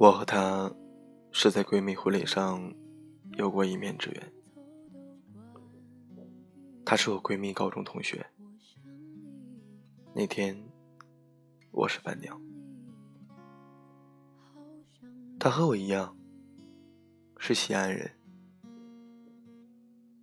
我和她是在闺蜜婚礼上有过一面之缘。她是我闺蜜高中同学。那天我是伴娘。她和我一样是西安人，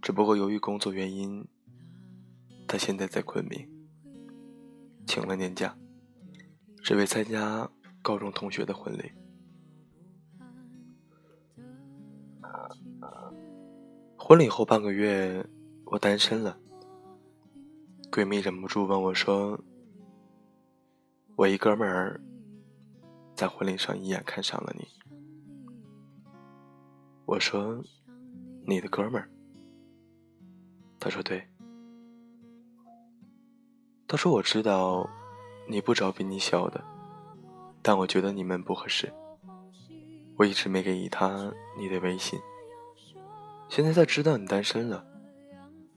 只不过由于工作原因，她现在在昆明，请了年假，只为参加高中同学的婚礼。婚礼后半个月，我单身了。闺蜜忍不住问我说：“我一哥们儿在婚礼上一眼看上了你。”我说：“你的哥们儿？”他说：“对。”他说：“我知道你不找比你小的，但我觉得你们不合适。我一直没给他你的微信。”现在他知道你单身了，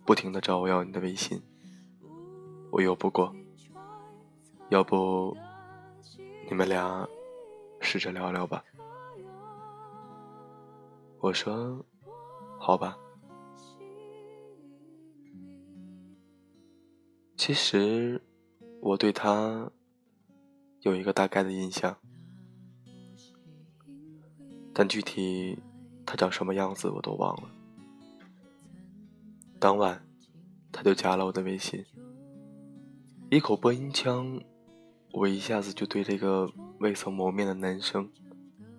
不停的找我要你的微信，我又不过，要不你们俩试着聊聊吧。我说，好吧。其实我对他有一个大概的印象，但具体他长什么样子我都忘了。当晚，他就加了我的微信。一口播音腔，我一下子就对这个未曾谋面的男生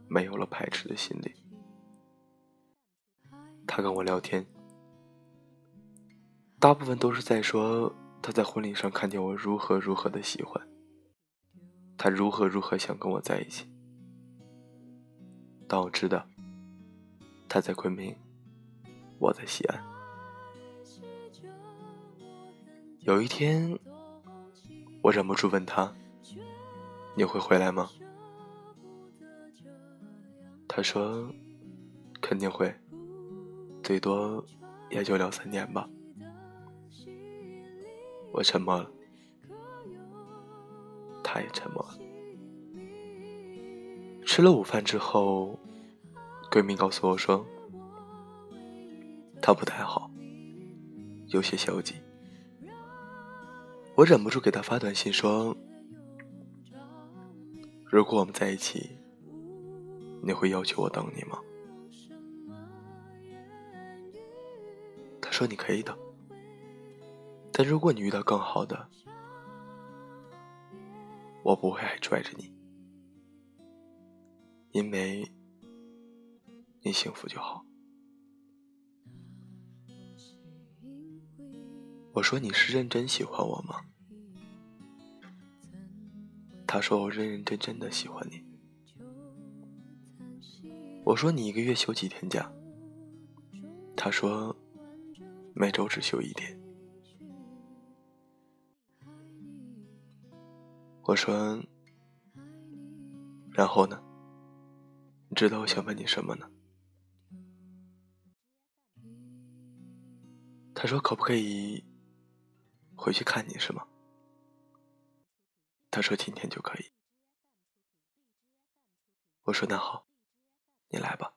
没有了排斥的心理。他跟我聊天，大部分都是在说他在婚礼上看见我如何如何的喜欢，他如何如何想跟我在一起。但我知道，他在昆明，我在西安。有一天，我忍不住问他：“你会回来吗？”他说：“肯定会，最多也就两三年吧。”我沉默了，他也沉默了。吃了午饭之后，闺蜜告诉我说：“他不太好，有些消极。”我忍不住给他发短信说：“如果我们在一起，你会要求我等你吗？”他说：“你可以等，但如果你遇到更好的，我不会还拽着你，因为你幸福就好。”我说：“你是认真喜欢我吗？”他说：“我认认真真的喜欢你。”我说：“你一个月休几天假？”他说：“每周只休一天。”我说：“然后呢？你知道我想问你什么呢？”他说：“可不可以？”回去看你是吗？他说今天就可以。我说那好，你来吧。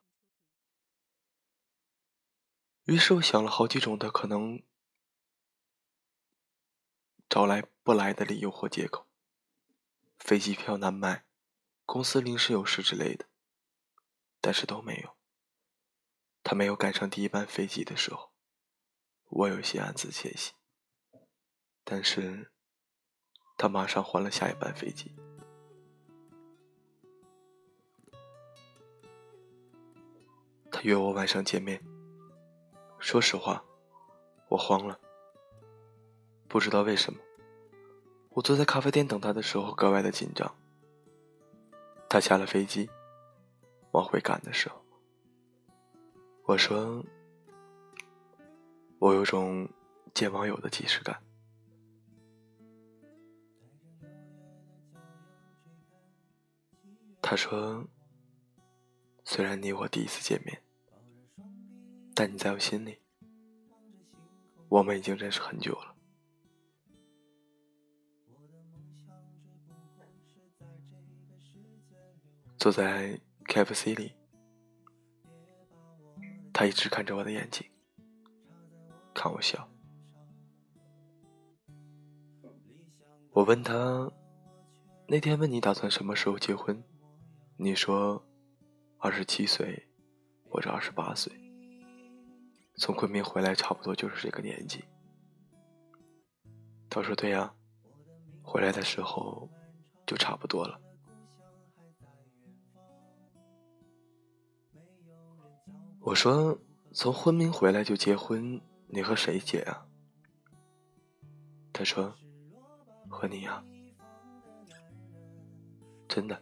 于是我想了好几种的可能，找来不来的理由或借口。飞机票难买，公司临时有事之类的，但是都没有。他没有赶上第一班飞机的时候，我有些暗自窃喜。但是，他马上换了下一班飞机。他约我晚上见面。说实话，我慌了。不知道为什么，我坐在咖啡店等他的时候格外的紧张。他下了飞机，往回赶的时候，我说：“我有种见网友的即视感。”他说：“虽然你我第一次见面，但你在我心里，我们已经认识很久了。”坐在 KFC 里，他一直看着我的眼睛，看我笑。我问他，那天问你打算什么时候结婚，你说二十七岁或者二十八岁。从昆明回来差不多就是这个年纪。他说对呀，回来的时候就差不多了。我说从昆明回来就结婚，你和谁结啊？他说。和你呀，真的，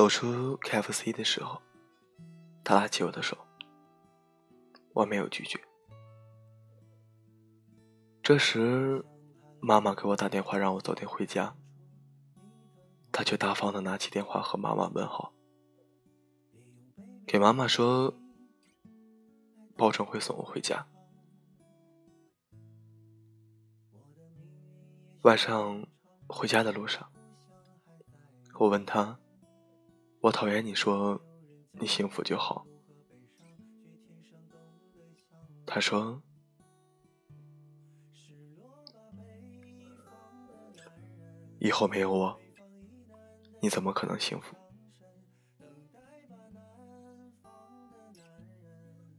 走出 KFC 的时候，他拉起我的手，我没有拒绝。这时，妈妈给我打电话让我早点回家，他却大方的拿起电话和妈妈问好，给妈妈说，保证会送我回家。晚上回家的路上，我问他。我讨厌你说你幸福就好。他说：“以后没有我，你怎么可能幸福？”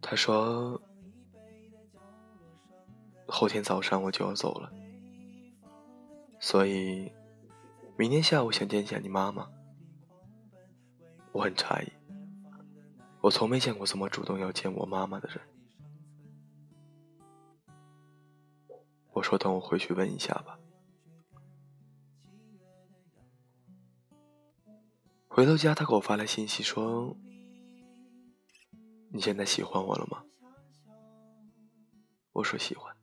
他说：“后天早上我就要走了，所以明天下午想见见你妈妈。”我很诧异，我从没见过这么主动要见我妈妈的人。我说：“等我回去问一下吧。”回到家，他给我发来信息说：“你现在喜欢我了吗？”我说：“喜欢。”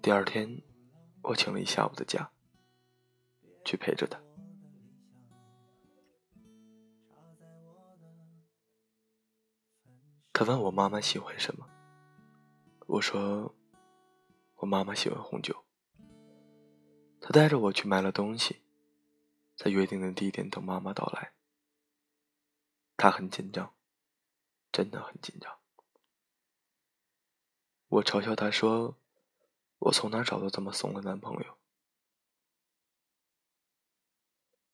第二天，我请了一下午的假。去陪着他。他问我妈妈喜欢什么，我说我妈妈喜欢红酒。他带着我去买了东西，在约定的地点等妈妈到来。他很紧张，真的很紧张。我嘲笑他说：“我从哪找到这么怂的男朋友？”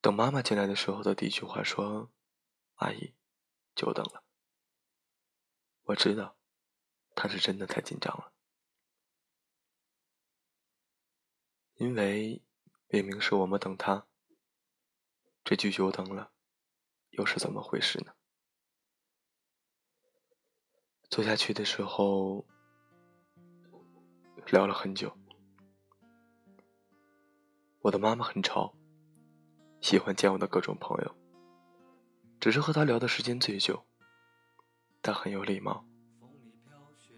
等妈妈进来的时候的第一句话说：“阿姨，久等了。”我知道，她是真的太紧张了，因为明明是我们等她，这句久等了，又是怎么回事呢？坐下去的时候，聊了很久。我的妈妈很潮。喜欢见我的各种朋友，只是和他聊的时间最久。他很有礼貌，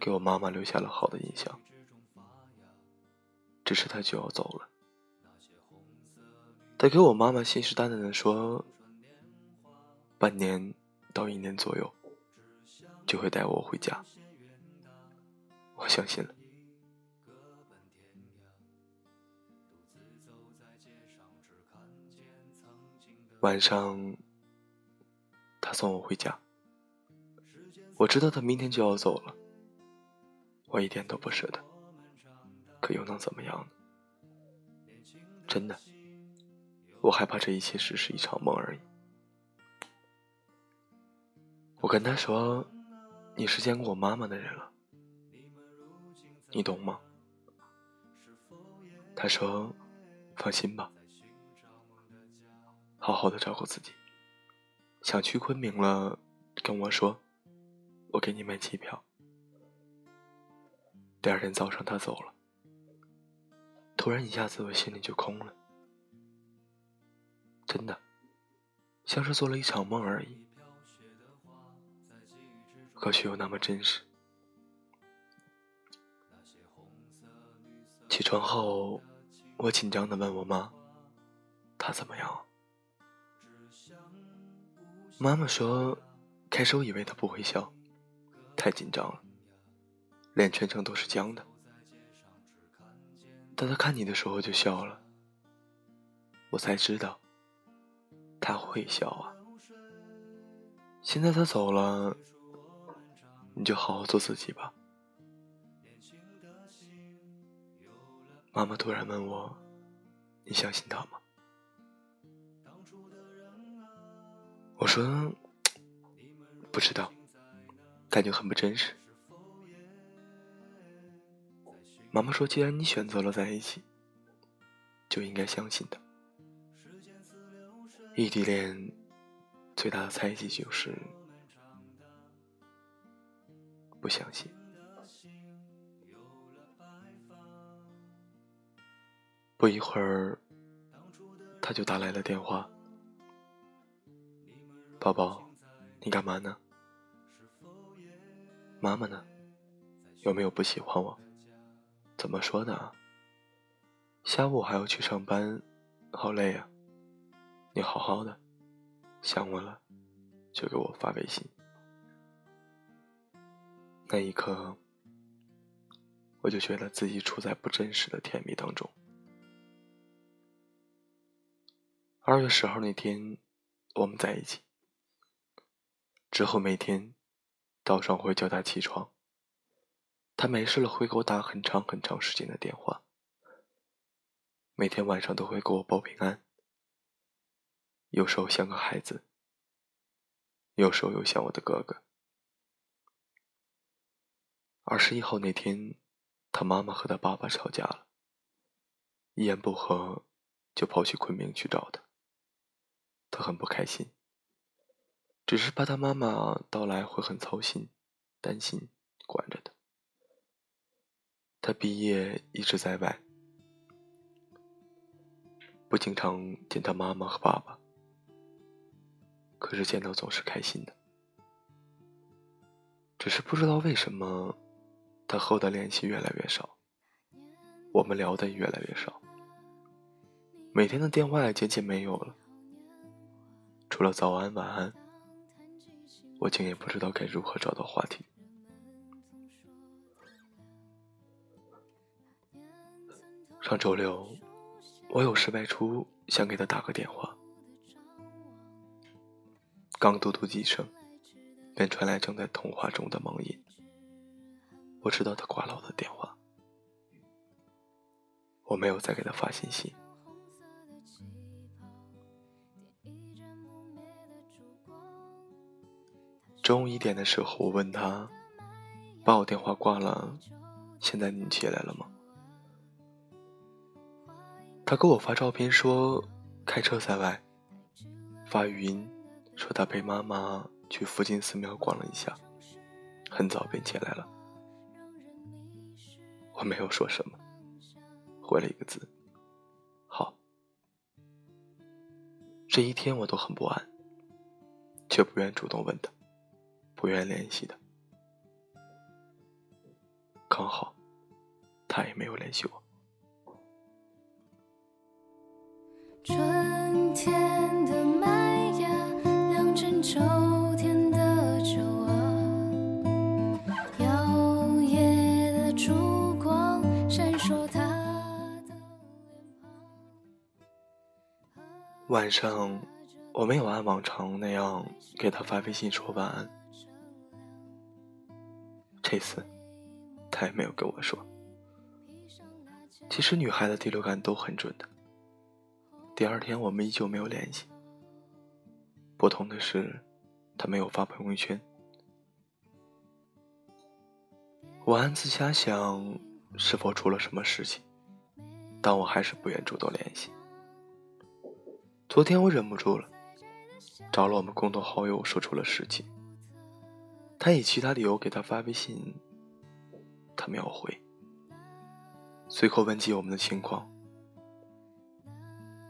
给我妈妈留下了好的印象。只是他就要走了，他给我妈妈信誓旦旦的说，半年到一年左右就会带我回家。我相信了。晚上，他送我回家。我知道他明天就要走了，我一点都不舍得，可又能怎么样呢？真的，我害怕这一切只是一场梦而已。我跟他说：“你是见过我妈妈的人了，你懂吗？”他说：“放心吧。”好好的照顾自己。想去昆明了，跟我说，我给你买机票。第二天早上他走了，突然一下子我心里就空了，真的，像是做了一场梦而已，可却又那么真实。起床后，我紧张的问我妈：“他怎么样了？”妈妈说：“开始我以为他不会笑，太紧张了，脸全程都是僵的。当他看你的时候就笑了，我才知道他会笑啊。现在他走了，你就好好做自己吧。”妈妈突然问我：“你相信他吗？”我说：“不知道，感觉很不真实。”妈妈说：“既然你选择了在一起，就应该相信他。异地恋最大的猜忌就是不相信。”不一会儿，他就打来了电话。宝宝，你干嘛呢？妈妈呢？有没有不喜欢我？怎么说的？下午还要去上班，好累啊！你好好的，想我了就给我发微信。那一刻，我就觉得自己处在不真实的甜蜜当中。二月十号那天，我们在一起。之后每天早上会叫他起床，他没事了会给我打很长很长时间的电话。每天晚上都会给我报平安，有时候像个孩子，有时候又像我的哥哥。二十一号那天，他妈妈和他爸爸吵架了，一言不合就跑去昆明去找他，他很不开心。只是怕他妈妈到来会很操心、担心，管着他。他毕业一直在外，不经常见他妈妈和爸爸，可是见到总是开心的。只是不知道为什么，他和我的联系越来越少，我们聊的也越来越少，每天的电话也渐渐没有了，除了早安、晚安。我竟也不知道该如何找到话题。上周六，我有事外出，想给他打个电话，刚嘟嘟几声，便传来正在通话中的忙音。我知道他挂了我的电话，我没有再给他发信息。中午一点的时候，我问他：“把我电话挂了，现在你起来了吗？”他给我发照片说开车在外，发语音说他陪妈妈去附近寺庙逛了一下，很早便起来了。我没有说什么，回了一个字：“好。”这一天我都很不安，却不愿主动问他。不愿联系的，刚好他也没有联系我。春天的麦芽，酿成秋天的酒啊，摇曳的烛光闪烁他的脸庞。晚上，我没有按往常那样给他发微信说晚安。这次，他也没有跟我说。其实女孩的第六感都很准的。第二天我们依旧没有联系。不同的是，他没有发朋友圈。我暗自瞎想，是否出了什么事情？但我还是不愿主动联系。昨天我忍不住了，找了我们共同好友说出了实情。他以其他理由给他发微信，他没有回。随口问及我们的情况，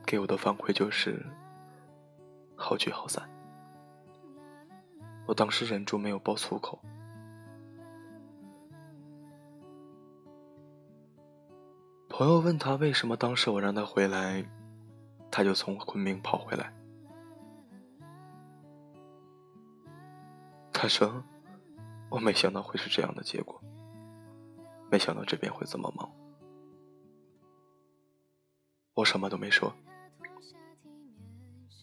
给我的反馈就是好聚好散。我当时忍住没有爆粗口。朋友问他为什么当时我让他回来，他就从昆明跑回来。他说：“我没想到会是这样的结果，没想到这边会这么忙。”我什么都没说，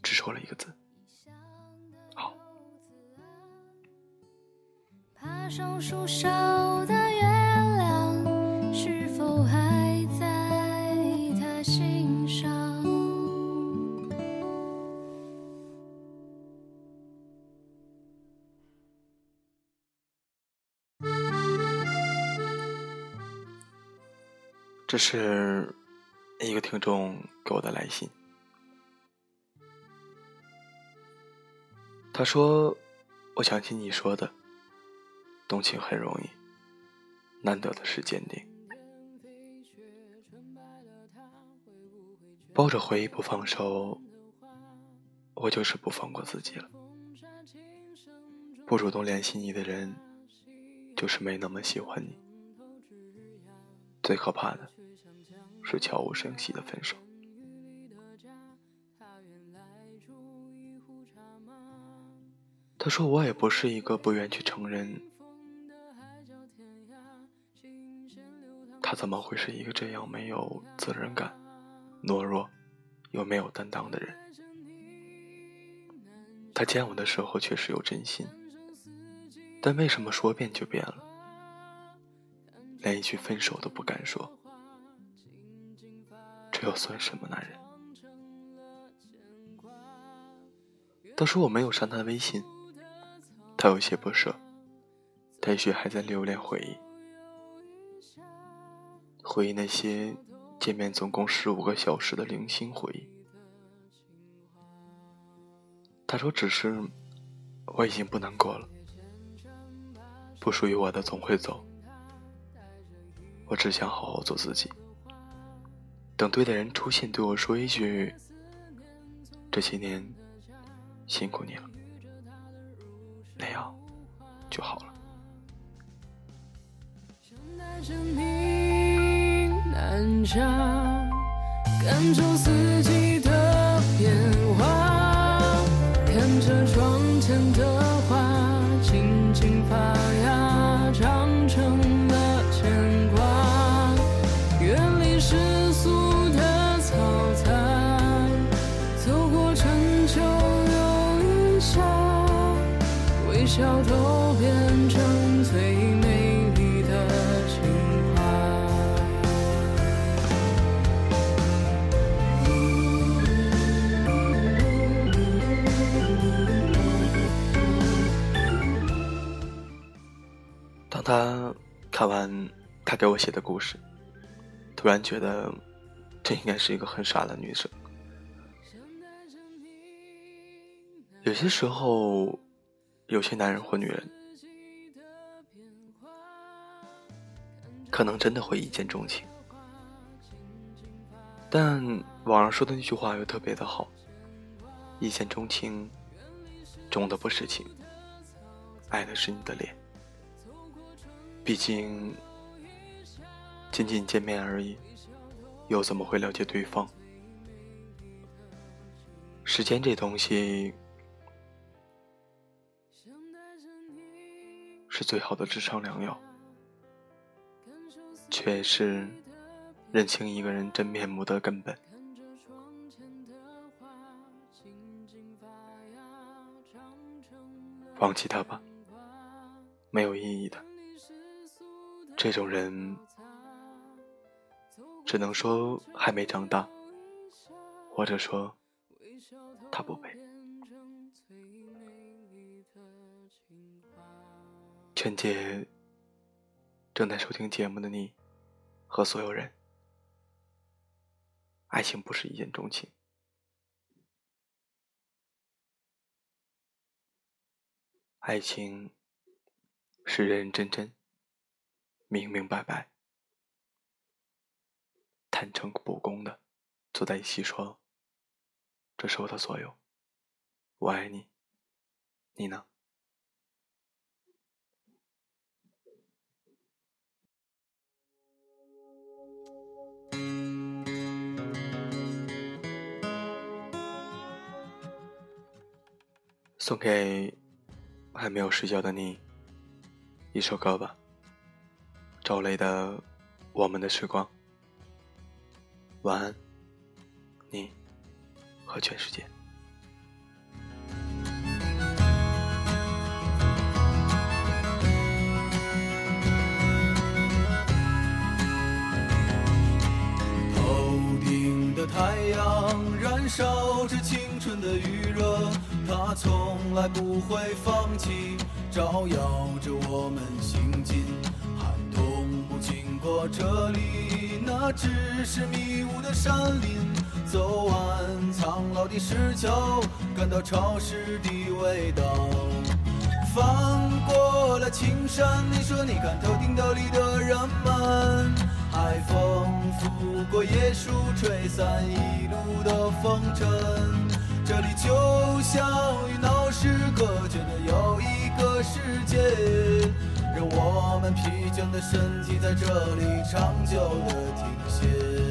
只说了一个字：“好。”爬上树梢的月亮是否还这是一个听众给我的来信。他说：“我想起你说的，动情很容易，难得的是坚定。抱着回忆不放手，我就是不放过自己了。不主动联系你的人，就是没那么喜欢你。最可怕的。”是悄无声息的分手。他说：“我也不是一个不愿去承认，他怎么会是一个这样没有责任感、懦弱又没有担当的人？他见我的时候确实有真心，但为什么说变就变了？连一句分手都不敢说。”这又算什么男人？当时我没有删他微信，他有些不舍，也许还在留恋回忆，回忆那些见面总共十五个小时的零星回忆。他说：“只是我已经不难过了，不属于我的总会走，我只想好好做自己。”等对的人出现，对我说一句：“这些年辛苦你了。”那样就好了。看着窗前的花轻轻发他看完他给我写的故事，突然觉得这应该是一个很傻的女生。有些时候。有些男人或女人，可能真的会一见钟情，但网上说的那句话又特别的好：一见钟情，钟的不是情，爱的是你的脸。毕竟，仅仅见面而已，又怎么会了解对方？时间这东西。是最好的职场良药，却是认清一个人真面目的根本。放弃他吧，没有意义的。这种人只能说还没长大或者说他不配。劝姐正在收听节目的你和所有人爱情不是一见钟情。爱情是认认真真明明白白、坦诚不公的坐在一起说：“这是我的所有，我爱你。”你呢？送给还没有睡觉的你一首歌吧，赵雷的《我们的时光》。晚安，你和全世界。太阳燃烧着青春的余热，它从来不会放弃，照耀着我们行进。过这里，那只是迷雾的山林。走完苍老的石桥，感到潮湿的味道。翻过了青山，你说你看头顶斗笠的人们，海风拂过椰树，吹散一路的风尘。这里就像与闹市隔绝的又一个世界，让我们疲倦的身体在这里长久的停歇。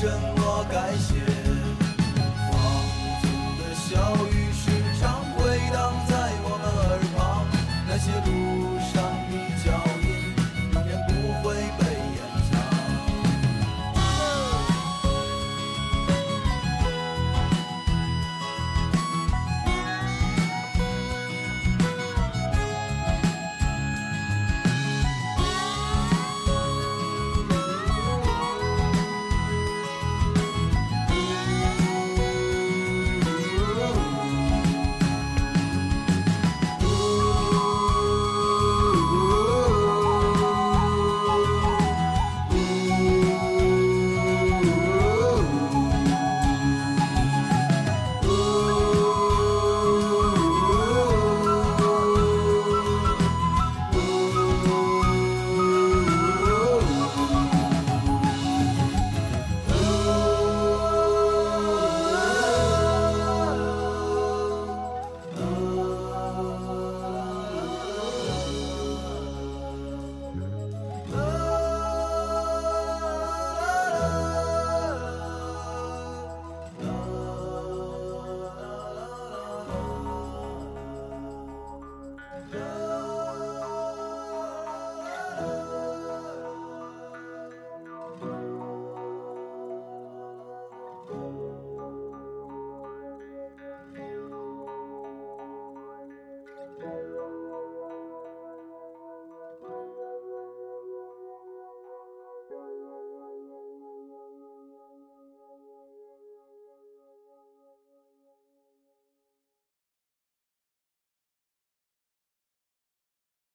什么改写画中的小雨